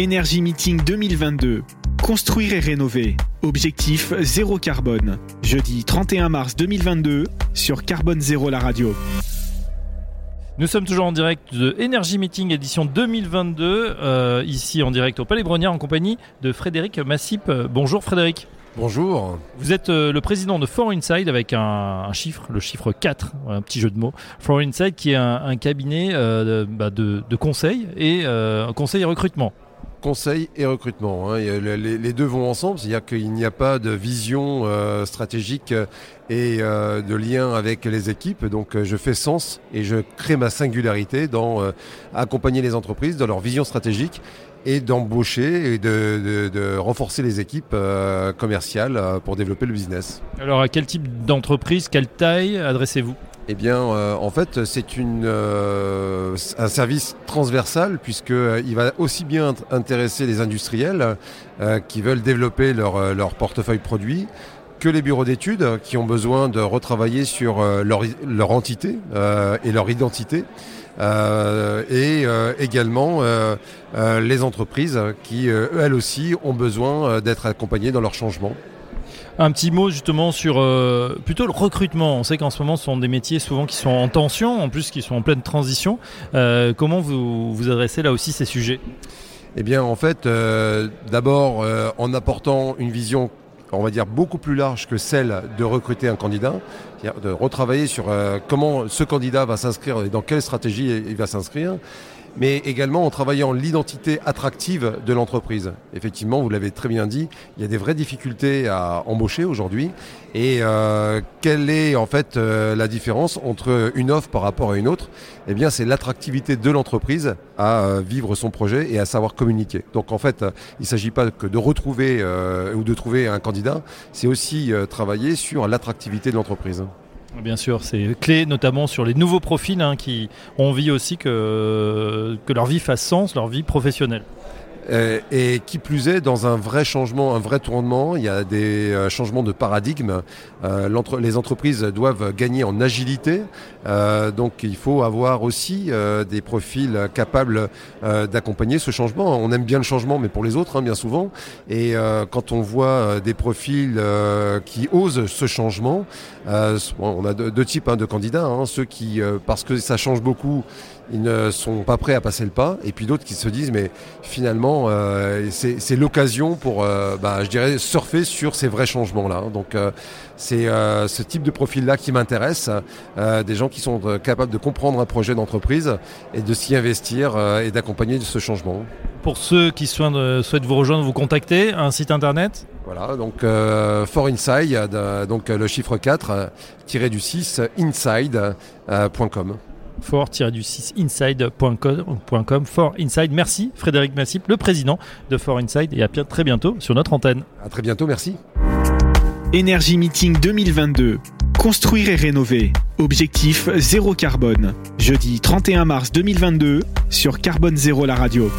Énergie Meeting 2022. Construire et rénover. Objectif zéro carbone. Jeudi 31 mars 2022 sur Carbone Zéro la radio. Nous sommes toujours en direct de Energy Meeting édition 2022, euh, ici en direct au Palais Brognard en compagnie de Frédéric Massip. Bonjour Frédéric. Bonjour. Vous êtes euh, le président de For Inside avec un, un chiffre, le chiffre 4, un petit jeu de mots. For Inside qui est un, un cabinet euh, de, bah, de, de conseil et euh, conseil et recrutement. Conseil et recrutement. hein. Les, deux vont ensemble, c'est-à-dire qu'il n'y a pas de vision euh, stratégique euh, et euh, de lien avec les équipes. Donc je fais sens et je crée ma singularité dans accompagner les entreprises dans leur vision stratégique et d'embaucher et de, renforcer les équipes commerciales pour développer le business. Alors à quel type d'entreprise, quelle taille adressez-vous? Eh bien, euh, en fait, c'est euh, un service transversal puisque euh, va aussi bien int- intéresser les industriels qui veulent développer leur, portefeuille produit que les bureaux d'études qui ont besoin de retravailler sur leur, entité et leur identité. Et également les entreprises qui, elles aussi, ont besoin d'être accompagnées dans leur changement. Un petit mot justement sur euh, plutôt le recrutement. On sait qu'en ce moment, ce sont des métiers souvent qui sont en tension, en plus qui sont en pleine transition. Euh, comment vous vous adressez là aussi ces sujets? Eh bien, en fait, euh, d'abord, en apportant une vision, on va dire, beaucoup plus large que celle de recruter un candidat, de retravailler sur comment ce candidat va s'inscrire et dans quelle stratégie il va s'inscrire, mais également en travaillant l'identité attractive de l'entreprise. Effectivement, vous l'avez très bien dit, il y a des vraies difficultés à embaucher aujourd'hui. Et euh, quelle est en fait euh, la différence entre une offre par rapport à une autre? Eh bien, c'est l'attractivité de l'entreprise à euh, vivre son projet et à savoir communiquer. Donc, en fait, il ne s'agit pas que de retrouver ou de trouver un candidat, c'est aussi travailler sur l'attractivité de l'entreprise. Bien sûr, c'est clé notamment sur les nouveaux profils hein, qui ont envie aussi que, que leur vie fasse sens, leur vie professionnelle. Euh, et qui plus est, dans un vrai changement, un vrai tournement, il y a des euh, changements de paradigme. Euh, les entreprises doivent gagner en agilité, donc il faut avoir aussi des profils capables d'accompagner ce changement. On aime bien le changement, mais pour les autres, hein, bien souvent. Et quand on voit des profils qui osent ce changement, on a deux, types hein, de candidats. hein. ceux qui, parce que ça change beaucoup, ils ne sont pas prêts à passer le pas, et puis d'autres qui se disent mais finalement euh, c'est l'occasion pour, euh, bah, je dirais, surfer sur ces vrais changements-là. Donc euh, c'est ce type de profil-là qui m'intéresse, des gens qui sont capables de comprendre un projet d'entreprise et de s'y investir et d'accompagner ce changement. Pour ceux qui souhaitent, vous rejoindre, vous contacter, un site internet? Voilà, donc euh, For Inside, donc le chiffre 4, euh, tiré du 6, inside.com. for-du6 inside.com for inside. Merci Frédéric Massip, le président de For Inside et à bien- très bientôt sur notre antenne. À très bientôt, merci. Énergie Meeting 2022. Construire et rénover. Objectif zéro carbone. Jeudi 31 mars 2022 sur Carbone Zéro la radio.